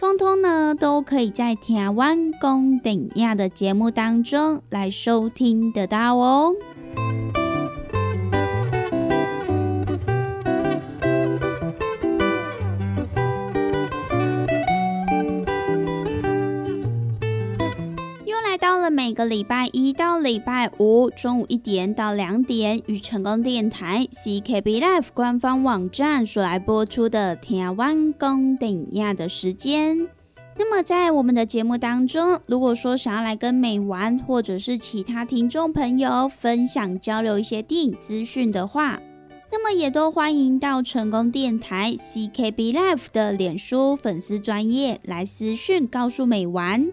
通通呢，都可以在台湾公等亚的节目当中来收听得到哦。每个礼拜一到礼拜五中午一点到两点，与成功电台 CKB Life 官方网站所来播出的台湾公等亚的时间。那么在我们的节目当中，如果说想要来跟美玩或者是其他听众朋友分享交流一些电影资讯的话，那么也都欢迎到成功电台 CKB Life 的脸书粉丝专业来私讯告诉美玩。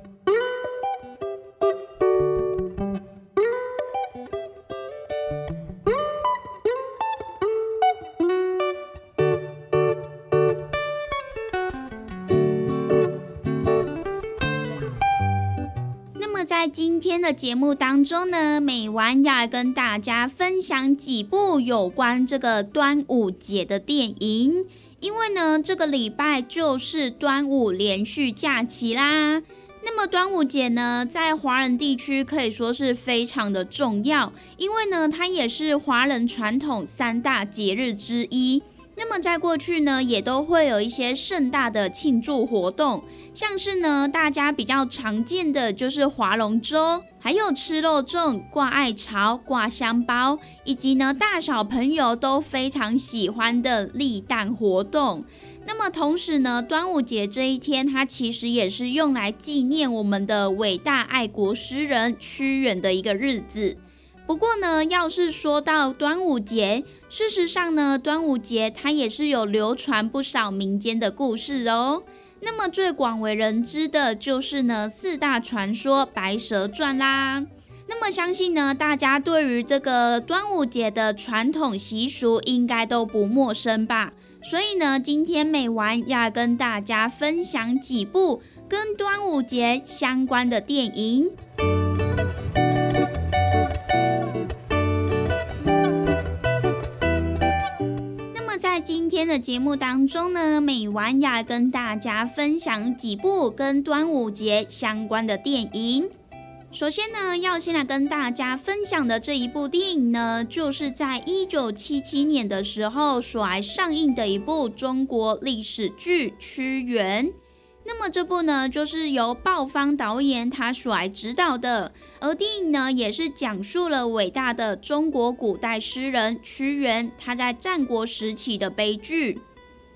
今天的节目当中呢，美完要来跟大家分享几部有关这个端午节的电影。因为呢，这个礼拜就是端午连续假期啦。那么端午节呢，在华人地区可以说是非常的重要，因为呢，它也是华人传统三大节日之一。那么在过去呢，也都会有一些盛大的庆祝活动，像是呢，大家比较常见的就是划龙舟，还有吃肉粽、挂艾草、挂香包，以及呢，大小朋友都非常喜欢的立蛋活动。那么同时呢，端午节这一天，它其实也是用来纪念我们的伟大爱国诗人屈原的一个日子。不过呢，要是说到端午节，事实上呢，端午节它也是有流传不少民间的故事哦。那么最广为人知的就是呢四大传说《白蛇传》啦。那么相信呢，大家对于这个端午节的传统习俗应该都不陌生吧？所以呢，今天美完要跟大家分享几部跟端午节相关的电影。今天的节目当中呢，美完要跟大家分享几部跟端午节相关的电影。首先呢，要先来跟大家分享的这一部电影呢，就是在一九七七年的时候所来上映的一部中国历史剧《屈原》。那么这部呢，就是由鲍方导演他所来指导的，而电影呢，也是讲述了伟大的中国古代诗人屈原他在战国时期的悲剧。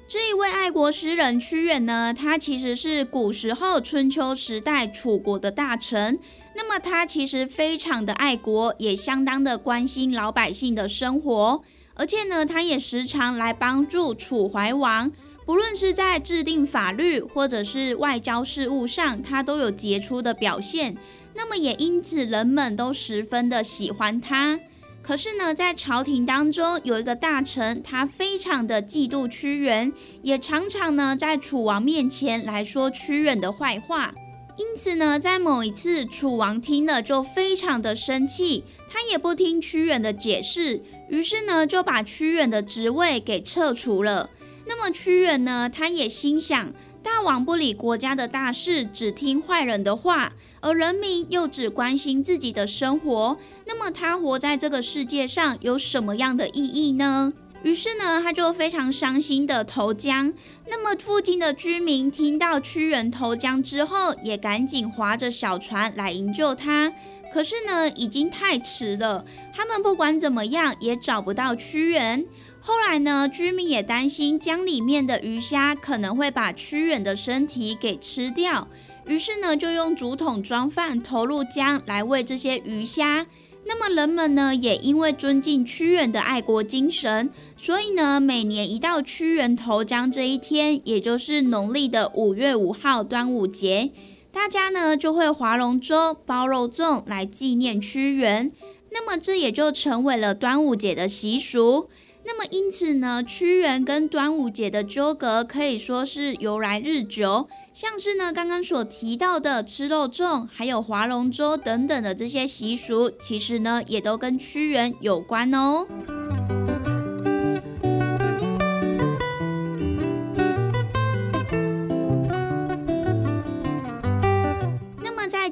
这一位爱国诗人屈原呢，他其实是古时候春秋时代楚国的大臣，那么他其实非常的爱国，也相当的关心老百姓的生活，而且呢，他也时常来帮助楚怀王。不论是在制定法律或者是外交事务上，他都有杰出的表现。那么也因此，人们都十分的喜欢他。可是呢，在朝廷当中有一个大臣，他非常的嫉妒屈原，也常常呢在楚王面前来说屈原的坏话。因此呢，在某一次，楚王听了就非常的生气，他也不听屈原的解释，于是呢就把屈原的职位给撤除了。那么屈原呢？他也心想，大王不理国家的大事，只听坏人的话，而人民又只关心自己的生活，那么他活在这个世界上有什么样的意义呢？于是呢，他就非常伤心的投江。那么附近的居民听到屈原投江之后，也赶紧划着小船来营救他。可是呢，已经太迟了。他们不管怎么样也找不到屈原。后来呢，居民也担心江里面的鱼虾可能会把屈原的身体给吃掉，于是呢，就用竹筒装饭投入江来喂这些鱼虾。那么人们呢，也因为尊敬屈原的爱国精神，所以呢，每年一到屈原投江这一天，也就是农历的五月五号端午节。大家呢就会划龙舟、包肉粽来纪念屈原，那么这也就成为了端午节的习俗。那么因此呢，屈原跟端午节的纠葛可以说是由来日久。像是呢刚刚所提到的吃肉粽，还有划龙舟等等的这些习俗，其实呢也都跟屈原有关哦。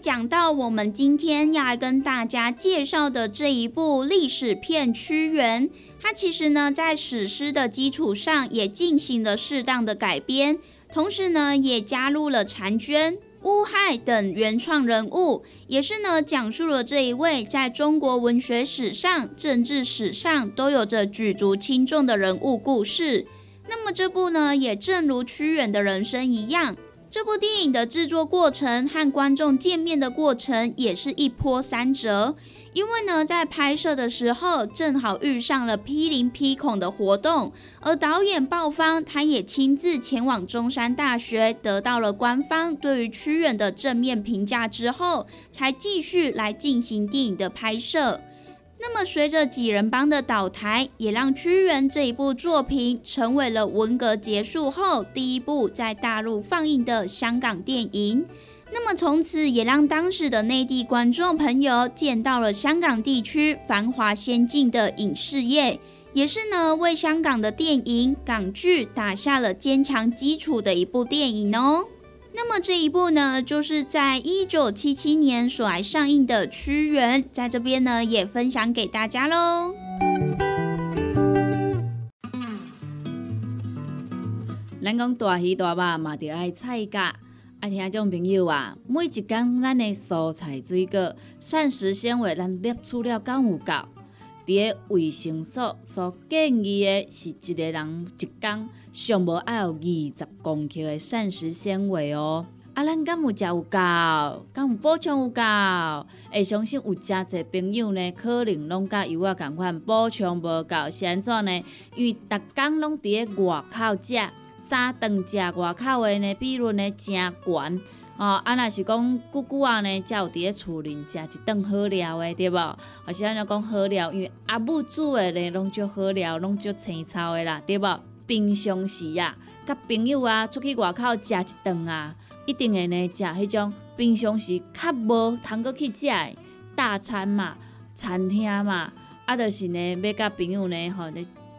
讲到我们今天要来跟大家介绍的这一部历史片《屈原》，它其实呢在史诗的基础上也进行了适当的改编，同时呢也加入了婵娟、乌亥等原创人物，也是呢讲述了这一位在中国文学史上、政治史上都有着举足轻重的人物故事。那么这部呢，也正如屈原的人生一样。这部电影的制作过程和观众见面的过程也是一波三折，因为呢，在拍摄的时候正好遇上了批林批孔的活动，而导演鲍方他也亲自前往中山大学，得到了官方对于屈原的正面评价之后，才继续来进行电影的拍摄。那么，随着几人帮的倒台，也让屈原这一部作品成为了文革结束后第一部在大陆放映的香港电影。那么，从此也让当时的内地观众朋友见到了香港地区繁华先进的影视业，也是呢为香港的电影港剧打下了坚强基础的一部电影哦。那么这一部呢，就是在一九七七年所来上映的《屈原》，在这边呢也分享给大家喽。咱讲大鱼大肉嘛，就爱菜价。爱听种朋友啊，每一工咱的蔬菜水果、膳食纤维，咱摄取了够有够？伫个卫生所所建议的是一个人一工上无爱有二十公克的膳食纤维哦。啊，咱敢有食有够？敢有补充有够？会相信有诚侪朋友呢，可能拢甲有我共款补充无够，是安怎呢？因为逐工拢伫个外口食，三顿食外口的呢，比率呢诚悬。哦，啊，若是讲久久啊呢，才有伫咧厝里食一顿好料的，对无？啊是安尼讲好料，因为阿母煮的呢，拢足好料，拢足青草的啦，对无？平常时啊，甲朋友啊出去外口食一顿啊，一定会呢食迄种平常时较无通过去食的大餐嘛、餐厅嘛，啊，就是呢要甲朋友呢吼，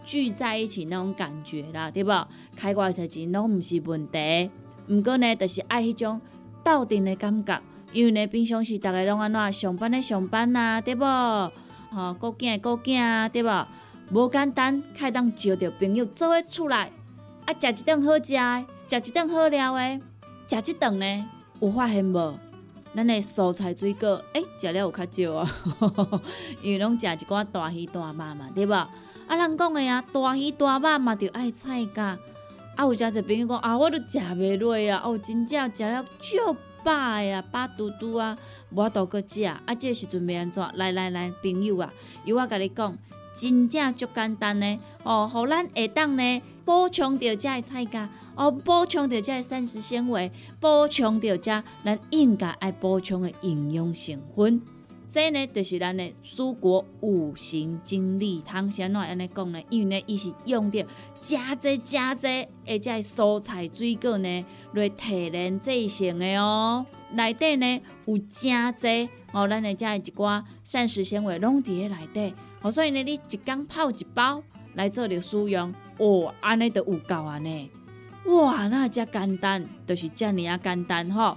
聚在一起那种感觉啦，对无？开偌侪钱拢毋是问题，毋过呢，就是爱迄种。斗阵的感觉，因为呢，平常时逐个拢安怎上班的上班呐，对无？吼，顾囝的顾囝啊，对无？无简单，开当招着朋友做伙出来，啊，食一顿好食的，食一顿好料的，食一顿呢，有发现无？咱的蔬菜水果，诶，食了有较少啊，因为拢食一寡大鱼大肉嘛，对无？啊，人讲的啊，大鱼大肉嘛，着爱菜价。啊，有诚侪朋友讲啊，我都食袂落啊，哦，真正食了足饱呀，饱嘟嘟啊，无法度搁食。啊，这时阵要安怎？来来来，朋友啊，由我甲你讲，真正足简单呢。哦，互咱下当呢补充着遮的菜价，哦，补充着遮的膳食纤维，补充着遮咱应该爱补充的营养成分。这呢，就是咱的蔬果五行精力汤。先怎安尼讲呢？因为呢，伊是用着加济加济，而且蔬菜水果呢来提炼制成的哦。内底呢有真济哦，咱的遮一寡膳食纤维拢伫咧内底。哦，所以呢，你一缸泡一包来做着使用，哦，安尼就有够啊呢。哇，那遮简单，就是遮尔啊简单吼。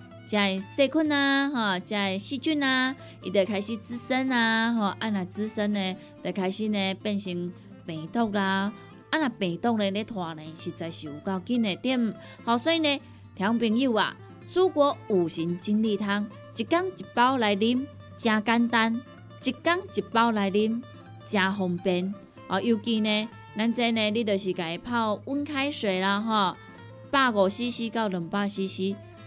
才会细菌啊，吼，才会细菌啊，伊就开始滋生啊，吼，啊若滋生呢，就开始呢变成病毒啦，啊若病毒呢咧拖呢，实在是有够紧的点。好，所以呢，听朋友啊，蔬果五行精力汤，一缸一包来啉，真简单，一缸一包来啉，真方便。哦，尤其呢，咱这呢，你就是家泡温开水啦，吼，百五 CC 到两百 CC，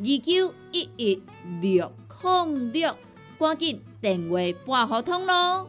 二九一一六零六，赶紧电话拨合通咯！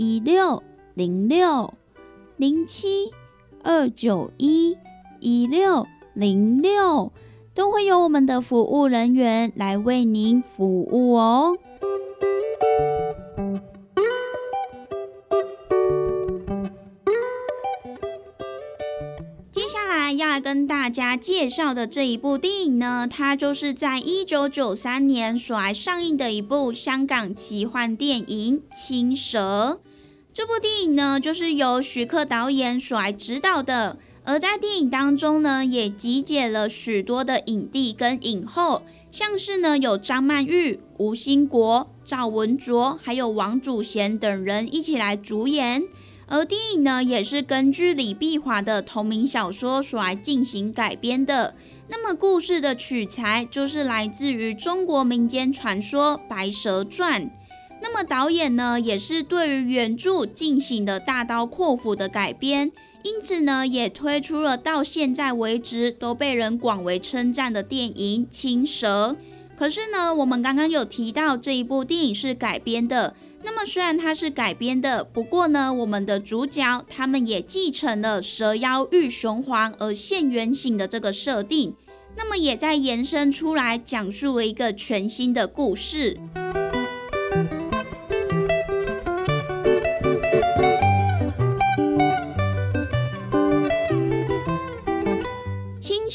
一六零六零七二九一一六零六，都会有我们的服务人员来为您服务哦。接下来要跟大家介绍的这一部电影呢，它就是在一九九三年所来上映的一部香港奇幻电影《青蛇》。这部电影呢，就是由徐克导演所来指导的，而在电影当中呢，也集结了许多的影帝跟影后，像是呢有张曼玉、吴兴国、赵文卓，还有王祖贤等人一起来主演。而电影呢，也是根据李碧华的同名小说所来进行改编的。那么故事的取材就是来自于中国民间传说《白蛇传》。那么导演呢，也是对于原著进行的大刀阔斧的改编，因此呢，也推出了到现在为止都被人广为称赞的电影《青蛇》。可是呢，我们刚刚有提到这一部电影是改编的，那么虽然它是改编的，不过呢，我们的主角他们也继承了蛇妖遇雄黄而现原形的这个设定，那么也在延伸出来讲述了一个全新的故事。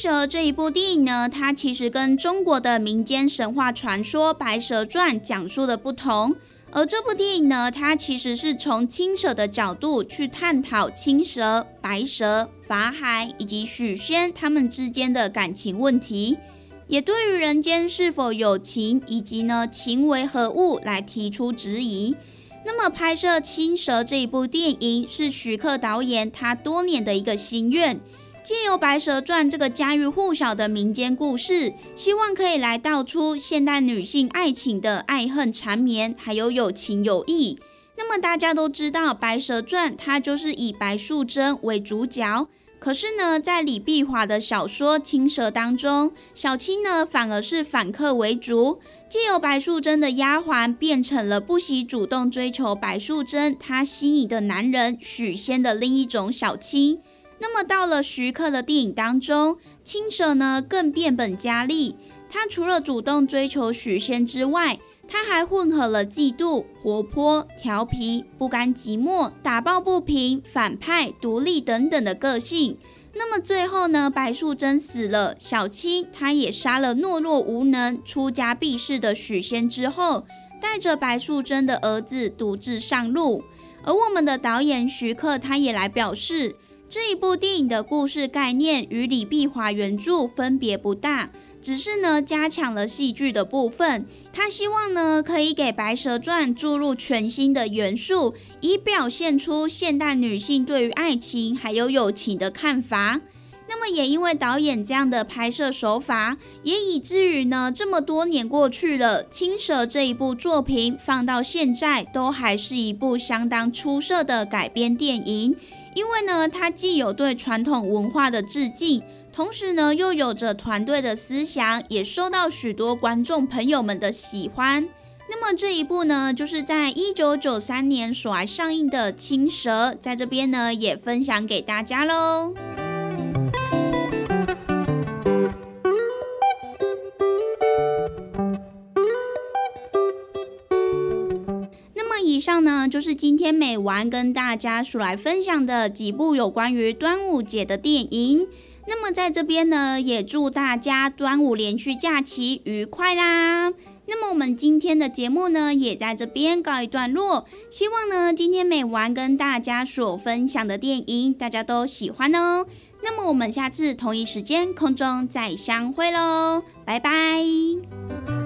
蛇这一部电影呢，它其实跟中国的民间神话传说《白蛇传》讲述的不同。而这部电影呢，它其实是从青蛇的角度去探讨青蛇、白蛇、法海以及许仙他们之间的感情问题，也对于人间是否有情以及呢情为何物来提出质疑。那么拍摄《青蛇》这一部电影是徐克导演他多年的一个心愿，借由《白蛇传》这个家喻户晓的民间故事，希望可以来道出现代女性爱情的爱恨缠绵，还有有情有义。那么大家都知道，《白蛇传》它就是以白素贞为主角。可是呢，在李碧华的小说《青蛇》当中，小青呢反而是反客为主，借由白素贞的丫鬟，变成了不惜主动追求白素贞她心仪的男人许仙的另一种小青。那么到了徐克的电影当中，青蛇呢更变本加厉，他除了主动追求许仙之外，他还混合了嫉妒、活泼、调皮、不甘寂寞、打抱不平、反派、独立等等的个性。那么最后呢？白素贞死了，小青她也杀了懦弱无能、出家避世的许仙之后，带着白素贞的儿子独自上路。而我们的导演徐克他也来表示，这一部电影的故事概念与李碧华原著分别不大。只是呢，加强了戏剧的部分。他希望呢，可以给《白蛇传》注入全新的元素，以表现出现代女性对于爱情还有友情的看法。那么，也因为导演这样的拍摄手法，也以至于呢，这么多年过去了，《青蛇》这一部作品放到现在，都还是一部相当出色的改编电影。因为呢，它既有对传统文化的致敬。同时呢，又有着团队的思想，也受到许多观众朋友们的喜欢。那么这一部呢，就是在一九九三年所来上映的《青蛇》，在这边呢也分享给大家喽。上呢，就是今天美完跟大家所来分享的几部有关于端午节的电影。那么在这边呢，也祝大家端午连续假期愉快啦！那么我们今天的节目呢，也在这边告一段落。希望呢，今天美完跟大家所分享的电影，大家都喜欢哦。那么我们下次同一时间空中再相会喽，拜拜。